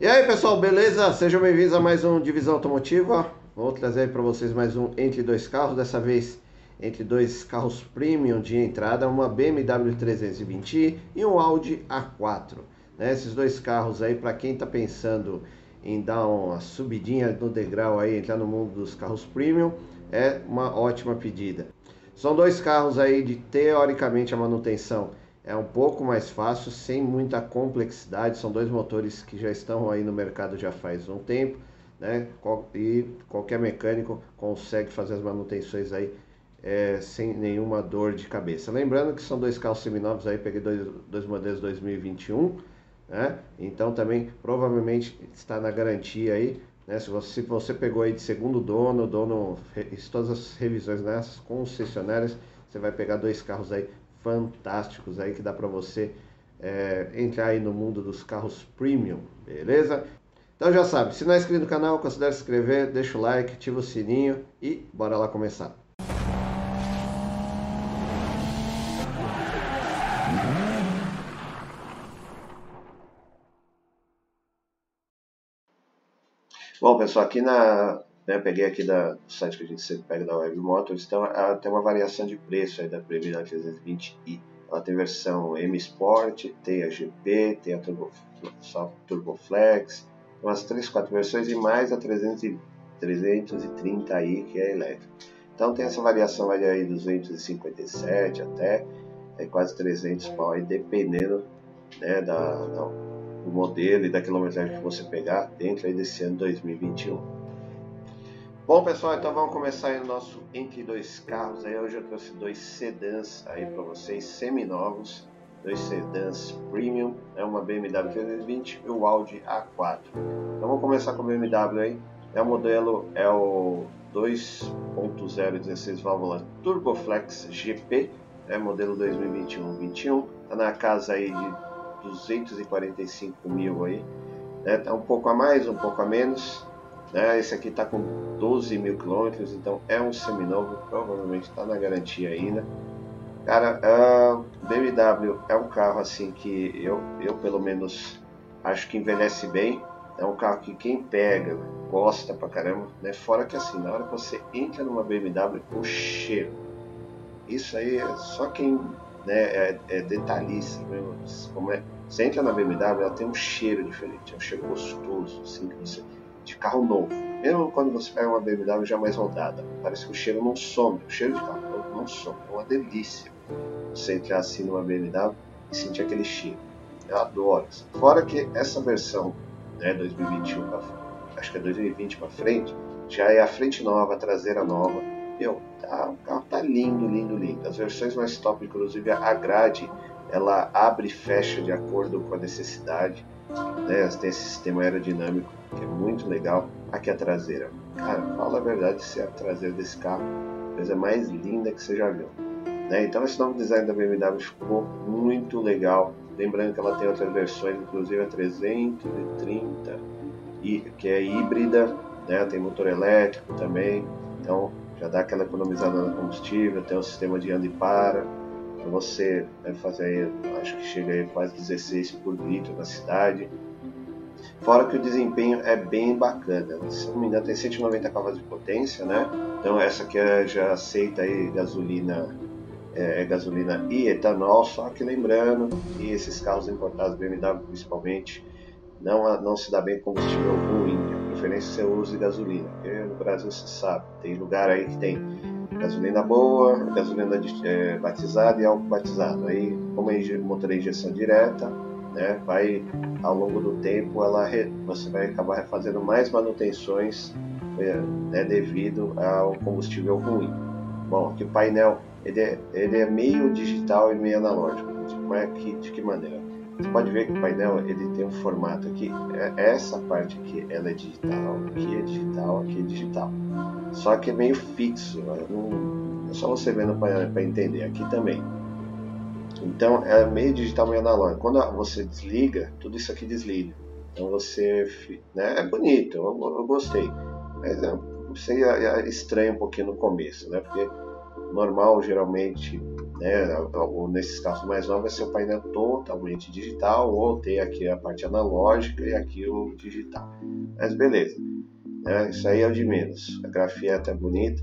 E aí pessoal, beleza? Sejam bem-vindos a mais um Divisão Automotiva. Vou trazer para vocês mais um entre dois carros, dessa vez entre dois carros premium de entrada, uma BMW 320i e um Audi A4. Né? Esses dois carros aí, para quem está pensando em dar uma subidinha no degrau aí, entrar no mundo dos carros premium, é uma ótima pedida. São dois carros aí de teoricamente a manutenção é um pouco mais fácil, sem muita complexidade. São dois motores que já estão aí no mercado já faz um tempo, né? E qualquer mecânico consegue fazer as manutenções aí é, sem nenhuma dor de cabeça. Lembrando que são dois carros seminovos aí, peguei dois, dois modelos 2021, né? Então também provavelmente está na garantia aí, né? Se você, se você pegou aí de segundo dono, dono, todas as revisões nessas concessionárias, você vai pegar dois carros aí fantásticos aí que dá para você é, entrar aí no mundo dos carros premium, beleza? Então já sabe, se não é inscrito no canal, considere se inscrever, deixa o like, ativa o sininho e bora lá começar. Bom, pessoal, aqui na, né, peguei aqui da, do site que a gente sempre pega da Web Motors, então ela tem uma variação de preço aí da Premier 320i. Ela tem versão M Sport, tem a GP, tem a Turbo, Flex, umas 3, 4 versões e mais a 300, 330i que é elétrica. Então tem essa variação aí 257 até é, quase 300 pau aí, dependendo né, da, da, do modelo e da quilometragem que você pegar dentro aí desse ano 2021. Bom pessoal, então vamos começar aí o nosso entre dois carros. Aí hoje eu trouxe dois sedãs aí para vocês, seminovos, dois sedãs premium, é uma BMW 320 e o Audi A4. Então vamos começar com o BMW aí. É o modelo é o 2.0 16 válvula Turboflex GP, é modelo 2021-21. Tá na casa aí de 245 mil aí, né? Tá um pouco a mais, um pouco a menos né? Esse aqui está com 12 mil quilômetros, então é um seminovo, provavelmente está na garantia ainda. Cara, a BMW é um carro assim que eu, eu pelo menos acho que envelhece bem. É um carro que quem pega gosta pra caramba, né? Fora que assim, na hora que você entra numa BMW, o cheiro. Isso aí é só quem né, é, é detalhista mesmo. Como é, você entra na BMW, ela tem um cheiro diferente, é um cheiro gostoso, assim, que você de carro novo. Mesmo quando você pega uma BMW já mais rodada, parece que o cheiro não some, o cheiro de carro novo não some. É uma delícia você entrar assim numa BMW e sentir aquele cheiro. Eu adoro. Fora que essa versão, né, 2021 pra, acho que é 2020 para frente, já é a frente nova, a traseira nova. Meu, tá, o carro tá lindo, lindo, lindo. As versões mais top, inclusive a grade, ela abre e fecha de acordo com a necessidade. Né? Tem esse sistema aerodinâmico que é muito legal. Aqui a traseira. Cara, fala a verdade se a traseira desse carro é a coisa mais linda que você já viu. Né? Então esse novo design da BMW ficou muito legal. Lembrando que ela tem outras versões, inclusive a 330, e, que é híbrida, né? tem motor elétrico também. Então já dá aquela economizada no combustível, tem o um sistema de anda e para. Então você fazer, acho que chega aí quase 16 por litro na cidade. Fora que o desempenho é bem bacana. Se não me engano, tem 190 cavalos de potência, né? Então essa aqui é, já aceita aí gasolina, é, gasolina e etanol, só que lembrando que esses carros importados BMW principalmente não, não se dá bem com combustível ruim. A preferência é você use gasolina, porque no Brasil você sabe, tem lugar aí que tem gasolina boa, gasolina é, batizada e álcool batizado. Aí, como é motor injeção direta, né, vai ao longo do tempo ela você vai acabar fazendo mais manutenções é, né, devido ao combustível ruim. Bom, o painel ele é, ele é meio digital e meio analógico. Como é que, de que maneira? Você pode ver que o painel ele tem um formato aqui. É, essa parte aqui ela é digital, aqui é digital, aqui é digital. Só que é meio fixo. Não, é só você vendo para entender. Aqui também. Então é meio digital, meio analógico. Quando você desliga, tudo isso aqui desliga. Então você. Né, é bonito, eu, eu gostei. Mas é, você estranha um pouquinho no começo, né? Porque normal, geralmente, né? Nesses carros mais novos vai ser o painel totalmente digital ou ter aqui a parte analógica e aqui o digital. Mas beleza, né? isso aí é o de menos. A grafia é bonita.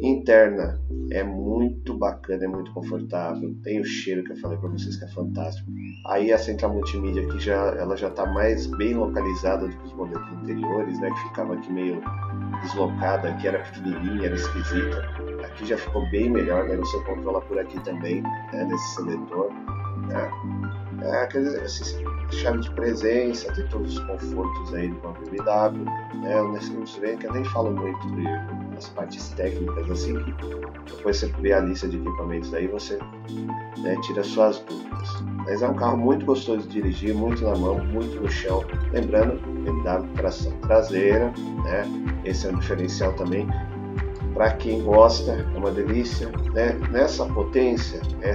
Interna é muito bacana, é muito confortável. Tem o cheiro que eu falei para vocês que é fantástico. Aí a central multimídia aqui já ela já está mais bem localizada do que os modelos anteriores, né? Que ficava aqui meio deslocada, que era pequenininha, era esquisita. Aqui já ficou bem melhor, né? Você controla por aqui também, né? Nesse seletor. Né? É, aquele, assim, chave de presença, tem todos os confortos aí do BMW. Né? Você vê que eu nem falo muito de as partes técnicas assim, que depois você vê a lista de equipamentos aí, você né, tira suas dúvidas. Mas é um carro muito gostoso de dirigir, muito na mão, muito no chão. Lembrando, BMW tração traseira, né? Esse é um diferencial também para quem gosta, é uma delícia. Né? Nessa potência, é,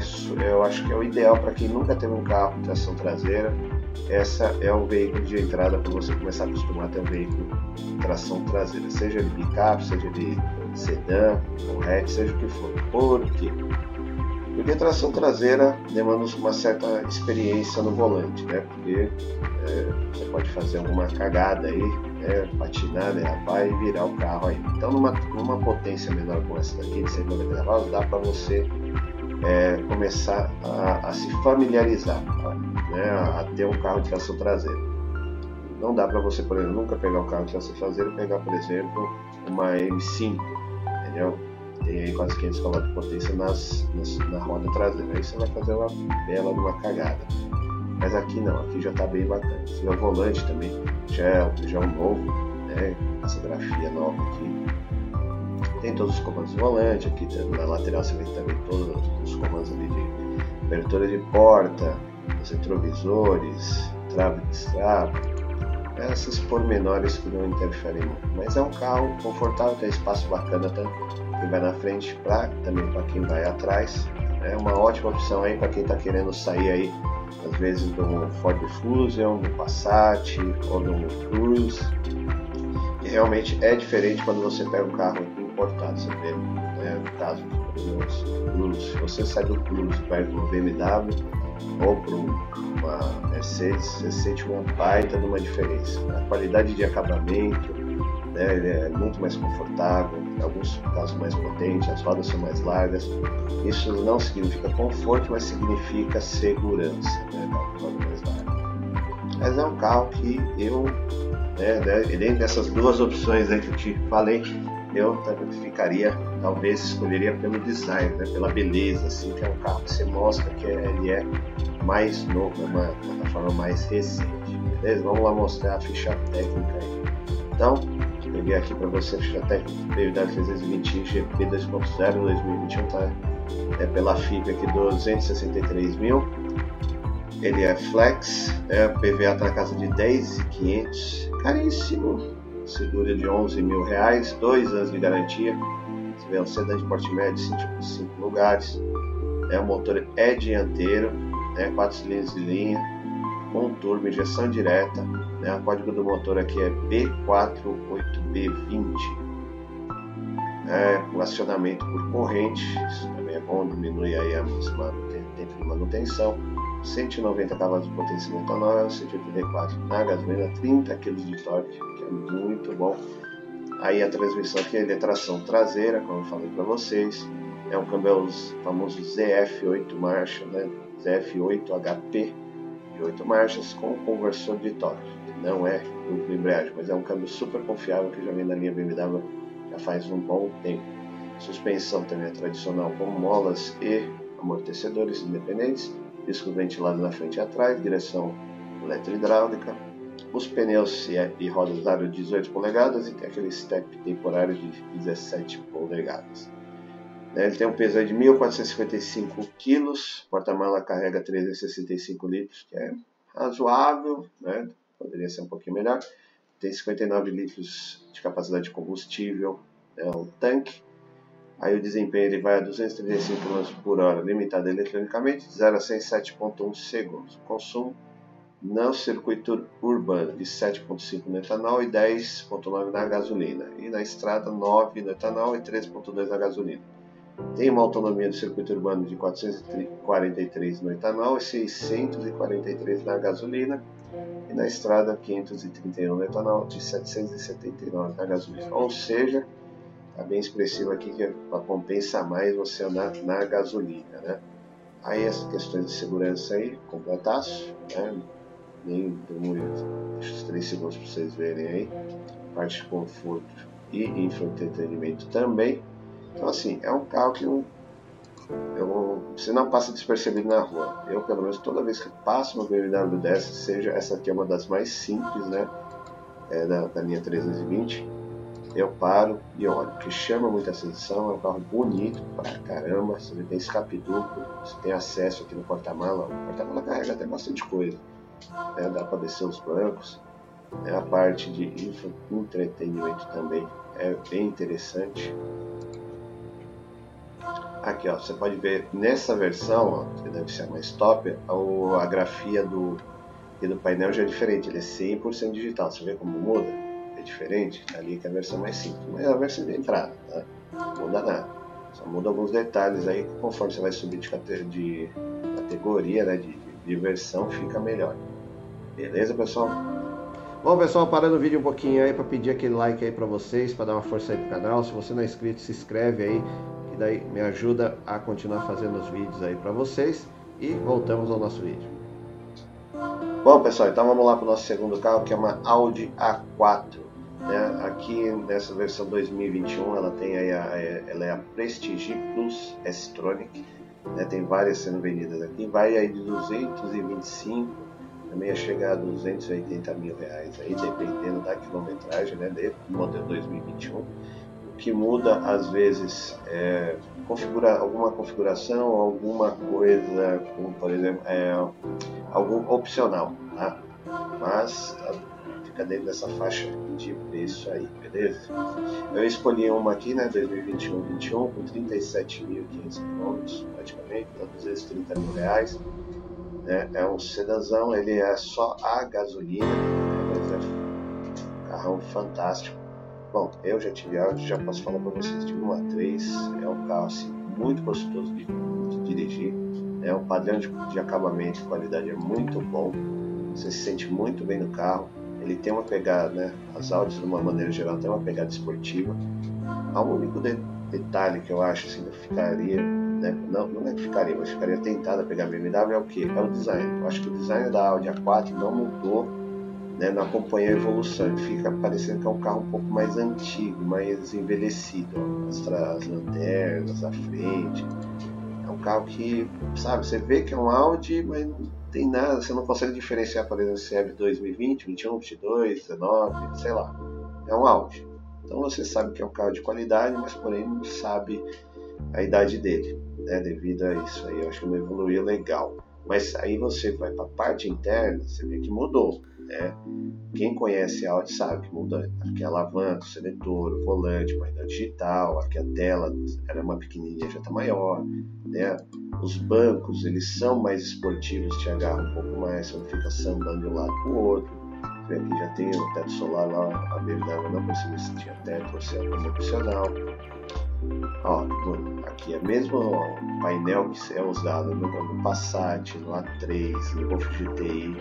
eu acho que é o ideal para quem nunca teve um carro com tração traseira. Essa é o veículo de entrada para você começar a acostumar a ter um veículo de tração traseira, seja ele picape, seja ele sedã, ou hatch, seja o que for. Por quê? Porque tração traseira demanda uma certa experiência no volante, né? Porque é, você pode fazer alguma cagada aí, né? patinar, derrapar e virar o carro aí. Então, numa, numa potência menor como essa daqui, de 190 cavalos, dá para você é, começar a, a, se familiarizar, né? a, a ter um carro de tração traseira. Não dá para você, por exemplo, nunca pegar um carro de tração traseira e pegar, por exemplo, uma M5, entendeu? tem aí quase 500 cavalos de potência nas, nas, na roda traseira. Aí você vai fazer uma bela uma cagada. Mas aqui não, aqui já está bem bacana. Você vê o volante também, já é, já é um novo, né? Essa grafia nova aqui. Tem todos os comandos do volante, aqui na lateral você vê também todos os comandos ali de abertura de porta, os retrovisores, trava de estrada, esses pormenores que não interferem muito. Mas é um carro confortável, tem espaço bacana tanto quem vai na frente pra, também para quem vai atrás. É uma ótima opção aí para quem está querendo sair aí, às vezes do Ford Fusion, do Passat ou do Cruze. E realmente é diferente quando você pega um carro importado, você vê, né, no caso do Cruze, você sai do Cruze ir para BMW ou para uma Mercedes, você sente uma baita de uma diferença. A qualidade de acabamento, né, ele é muito mais confortável, em alguns casos mais potente, as rodas são mais largas. Isso não significa conforto, mas significa segurança, né. Mas é um carro que eu, né, né, dentro dessas duas opções aí que eu te falei, eu ficaria, talvez escolheria pelo design, né, pela beleza, assim, que é um carro que você mostra que ele é mais novo, é uma plataforma mais recente, beleza? Vamos lá mostrar a ficha técnica aí. Então, peguei aqui para você a ficha técnica BMW 320 GP 2.0 2021, tá? É pela FIP aqui 263 mil. Ele é flex, é, PVA tá na casa de 10,500, caríssimo seguro de 11 mil reais, dois anos de garantia. Sedã de porte médio, 5 lugares. É, o motor é dianteiro, né, 4 cilindros de linha, com turbo, injeção direta. Né, o código do motor aqui é B48B20. É, o acionamento por corrente, isso também é bom, diminui aí a tempo de manutenção. 190 cavalos de potência etanol, 184 na gasolina, 30 kg de torque, que é muito bom. Aí a transmissão aqui é tração traseira, como eu falei para vocês, é um câmbio famoso ZF8 marcha, né? ZF8 HP de 8 marchas com conversor de torque. Não é duplo embreagem, mas é um câmbio super confiável que já vem na linha BMW já faz um bom tempo. Suspensão também é tradicional com molas e amortecedores independentes disco ventilado na frente e atrás, direção eletrohidráulica, os pneus e rodas aro 18 polegadas e tem aquele step temporário de 17 polegadas. Né, ele tem um peso de 1.455 kg, porta-mala carrega 365 litros, que é razoável, né? poderia ser um pouquinho melhor. Tem 59 litros de capacidade de combustível, é um tanque. Aí o desempenho ele vai a 235 km por hora, limitado eletronicamente, de 0 a 100 7.1 segundos. Consumo no circuito urbano de 7.5 no etanol e 10.9 na gasolina. E na estrada 9 no etanol e 3.2 na gasolina. tem uma autonomia do circuito urbano de 443 no etanol e 643 na gasolina, e na estrada 531 no etanol e 779 na gasolina. Ou seja, está bem expressivo aqui que é compensa mais você andar na gasolina. Né? Aí as questões de segurança aí, completaço, né? Nem demorei, deixa os 3 segundos para vocês verem aí, parte de conforto e infoentretenimento também. Então assim, é um carro que não, eu, você não passa despercebido na rua. Eu pelo menos toda vez que passo no BMW 10, seja essa aqui é uma das mais simples, né, é, da, da linha 320, eu paro e olho, que chama muita atenção, é um carro bonito pra caramba, você tem escape duplo, você tem acesso aqui no porta-mala, o porta-mala carrega até bastante coisa, né? dá para descer os bancos, né? a parte de entretenimento também é bem interessante. Aqui ó, você pode ver nessa versão, ó, que deve ser mais top, a, a grafia do, do painel já é diferente, ele é 100% digital, você vê como muda? é diferente, ali que é a versão mais simples, mas é a versão de entrada, tá? não muda nada. Só muda alguns detalhes aí, conforme você vai subir de, de categoria, né, de, de versão, fica melhor. Beleza, pessoal? Bom, pessoal, parando o vídeo um pouquinho aí para pedir aquele like aí para vocês, para dar uma força aí pro canal. Se você não é inscrito, se inscreve aí, que daí me ajuda a continuar fazendo os vídeos aí para vocês. E voltamos ao nosso vídeo. Bom, pessoal, então vamos lá para o nosso segundo carro, que é uma Audi A4. Né? Aqui nessa versão 2021 ela tem aí a, ela é a Prestige Plus S-Tronic, né? tem várias sendo vendidas aqui, vai aí de 225 também a chegar a 280 mil reais aí, dependendo da quilometragem né, do modelo 2021. O que muda às vezes é configura, alguma configuração, alguma coisa, como por exemplo, é, algum opcional, tá? Mas fica dentro dessa faixa de preço aí, beleza? Eu escolhi uma aqui, né, 2021-21, com 37.500 km praticamente, então 230 mil reais. Né? É um sedanzão, ele é só a gasolina, mas é um carrão fantástico. Bom, eu já tive Audi, já posso falar para vocês, tive uma 3, é um carro assim, muito gostoso de, de dirigir, é um padrão de, de acabamento qualidade é muito bom, você se sente muito bem no carro, ele tem uma pegada, né? As Audis, de uma maneira geral, tem uma pegada esportiva. Há um único de, detalhe que eu acho assim, que ficaria, né? não, não é que ficaria, mas ficaria tentado a pegar a BMW é o que? É o design. Eu acho que o design da Audi A4 não mudou, né? não acompanha a evolução. Fica parecendo que é um carro um pouco mais antigo, mais envelhecido. Ó. As, as lanternas, a frente. É um carro que, sabe, você vê que é um Audi, mas não tem nada, você não consegue diferenciar, por exemplo, se é 2020, 21, 22, 19, sei lá. É um Audi. Então você sabe que é um carro de qualidade, mas porém não sabe a idade dele, né? Devido a isso aí, eu acho que não evoluiu legal. Mas aí você vai para a parte interna, você vê que mudou. Né? Quem conhece a Audi sabe que muda aqui a alavanca, seletor, o volante, painel digital, aqui a tela era uma pequenininha, já está maior. Né? Os bancos eles são mais esportivos, te agarram um pouco mais, você não fica sambando de um lado para o outro. Aqui já tem o teto solar lá, a BMW não percebi se tinha teto se é opcional. Ó, aqui é mesmo painel que é usado no, no Passat, no A3, no Golf GTI,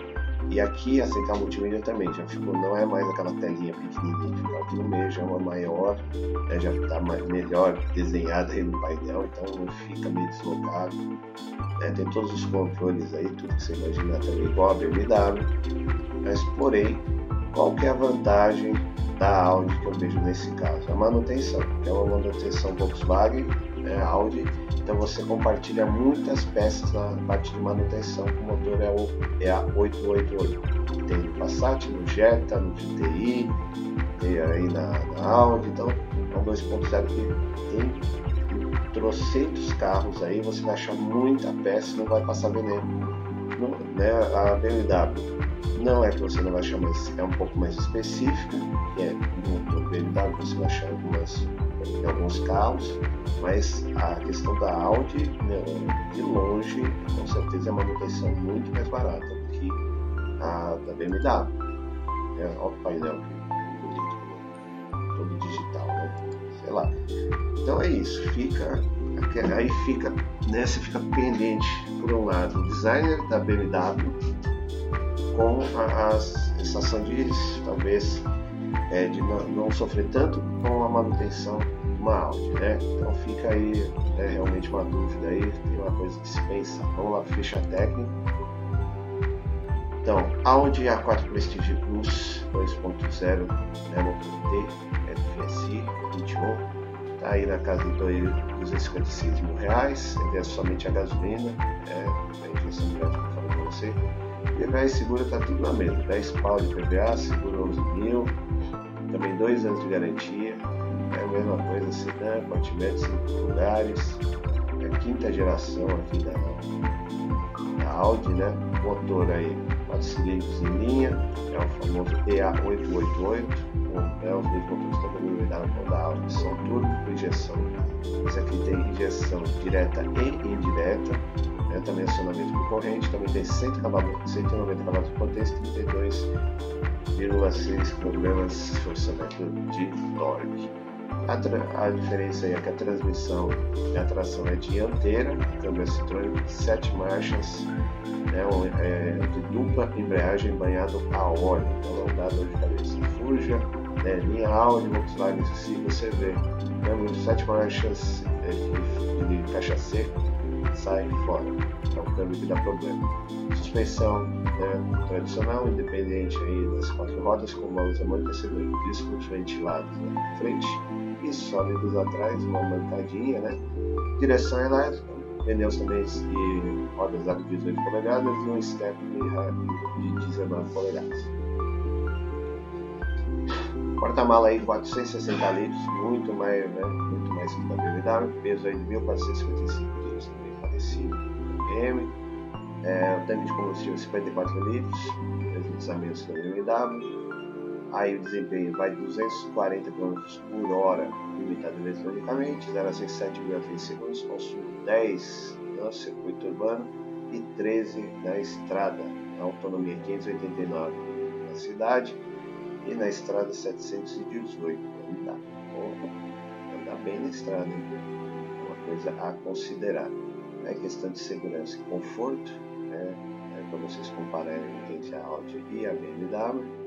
e aqui a central multimídia também já ficou, não é mais aquela telinha pequenininha, fica aqui no meio, já é uma maior, né, já está melhor desenhada aí no painel, então não fica meio deslocado. Né, tem todos os controles aí, tudo que você imaginar também igual a BMW, mas porém, qual é a vantagem da Audi que eu vejo nesse caso? A manutenção, é uma manutenção Volkswagen, né, Audi, então você compartilha muitas peças na parte de manutenção, o motor é, o, é a 888. Tem no Passat, no Jetta, no GTI, tem aí na, na Audi, então é um 2.0 que tem trocentos carros aí, você vai achar muita peça e não vai passar veneno. No, né, a BMW não é que você não vai achar, mas é um pouco mais específica, que é motor BMW você vai achar algumas em alguns carros, mas a questão da Audi, de longe, com certeza é uma manutenção muito mais barata do que a da BMW. É, olha o painel bonito, todo digital, né? sei lá. Então é isso, fica aí fica, né, fica pendente, por um lado, o designer da BMW com as sensação de talvez é, de não, não, sofrer tanto com a manutenção de uma Audi, né? Então fica aí é, realmente uma dúvida aí, tem uma coisa que se pensa. Vamos lá, ficha técnica. Então, Audi A4 Prestige Plus 2.0 né, motor T, FSI 21 Está aí na casa de 256 mil reais, é somente a gasolina, é, a injeção direta que eu falei para você. PVA e seguro está tudo na mesma, 10 pau de PVA, seguro 11 mil, também 2 anos de garantia, é a mesma coisa, sedã, continente, 5 lugares, é a quinta geração aqui da, da Audi, né? Motor aí, 4 cilindros em linha, é o famoso EA888, é os dois motores também denominados da Audi, são turbo com injeção. Esse aqui tem injeção direta e indireta, né? também acionamento por corrente, também tem 100 cavalos, 190 cavalos de potência e 32,6 kg forçamento de torque. A, a, diferença é que a transmissão e a tração é dianteira, câmbio Citroën, 7 marchas, né, é, de dupla embreagem banhado a óleo, então não dá dor de cabeça. Fuja, né, linha Audi, Volkswagen, se você vê, câmbio 7 marchas é, de, de caixa seca, sai fora, é um câmbio que dá problema. Suspensão né, tradicional, independente aí das quatro rodas, com molas amortecedores, discos ventilados na frente e sólidos atrás, uma mancadinha, né? Direção elétrica, pneus também de rodas de 18 polegadas e um step de 19 polegadas. Porta-mala aí 460 litros, muito mais, né, muito mais que da BMW, peso aí de 1455 com M. É, o tanque de combustível 54 litros, deslizamentos da BMW, Aí o desempenho vai de 240 km por hora, limitado eletronicamente, 0 a 107,3 segundos, consumo 10 no circuito urbano e 13 na estrada. A autonomia 589 na cidade e na estrada 718. Andar, andar bem na estrada, hein? uma coisa a considerar. É questão de segurança e conforto, né? é para vocês compararem entre a Audi e a BMW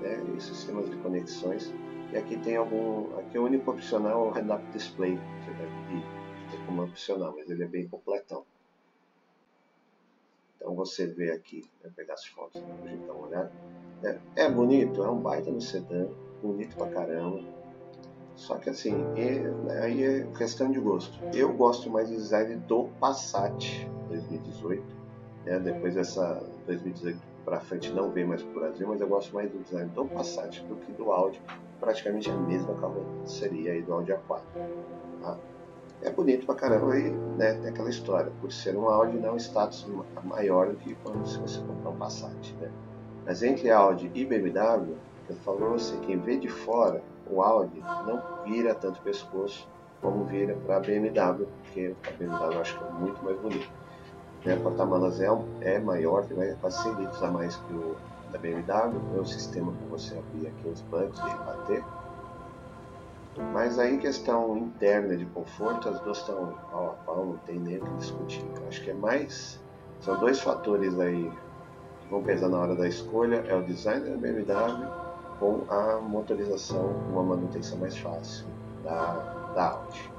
né, e sistemas de conexões. E aqui tem algum, aqui o único opcional é o Head-Up Display, você deve ter como opcional, mas ele é bem completão. Então você vê aqui, vai pegar as fotos gente dar uma olhada. É, é, bonito, é um baita no sedã, bonito pra caramba. Só que assim, é, né, aí é questão de gosto. Eu gosto mais do design do Passat 2018, né, depois dessa 2018 para frente não vem mais para o Brasil, mas eu gosto mais do design do Passat do que do Audi, praticamente a mesma carroceria aí do Audi A4. Tá? É bonito pra caramba e né, tem aquela história, por ser um Audi não é um status maior do que quando se você comprar um Passat. Né? Mas entre Audi e BMW, eu falo você, quem vê de fora, o Audi não vira tanto pescoço como vira para a BMW, porque a BMW eu acho que é muito mais bonito. Né? Porta-malas é, é maior, tem quase 100 litros a mais que o da BMW. É o sistema que você abrir aqui os bancos e bater. Mas aí, questão interna de conforto, as duas estão pau a pau, não tem nem o que discutir. acho que é mais. São dois fatores aí que vão pesar na hora da escolha: é o design da BMW com a motorização, uma manutenção mais fácil da, da Audi.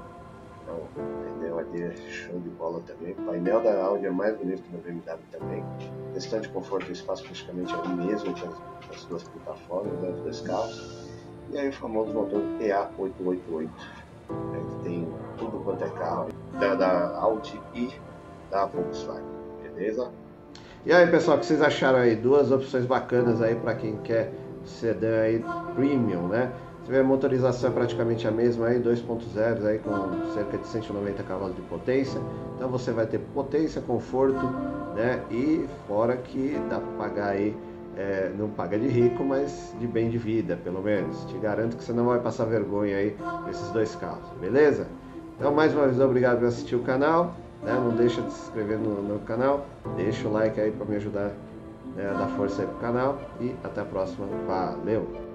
Então, painel ali é show de bola também. O painel da Audi é mais bonito que o da BMW também. A questão de conforto e espaço praticamente é o mesmo que as, as duas plataformas, né, os dois carros. E aí o famoso motor EA888, né, que tem tudo quanto é carro da, da Audi e da Volkswagen, beleza? E aí pessoal, o que vocês acharam aí? Duas opções bacanas aí para quem quer sedã aí premium, né? tiver motorização é praticamente a mesma aí, 2.0 aí com cerca de 190 cavalos de potência. Então você vai ter potência, conforto, né? E fora que dá para pagar aí, é, não paga de rico, mas de bem de vida, pelo menos. Te garanto que você não vai passar vergonha aí com esses dois carros, beleza? Então mais uma vez obrigado por assistir o canal. Né? Não deixa de se inscrever no, no canal, deixa o like aí para me ajudar né, a dar força aí pro canal e até a próxima. Valeu!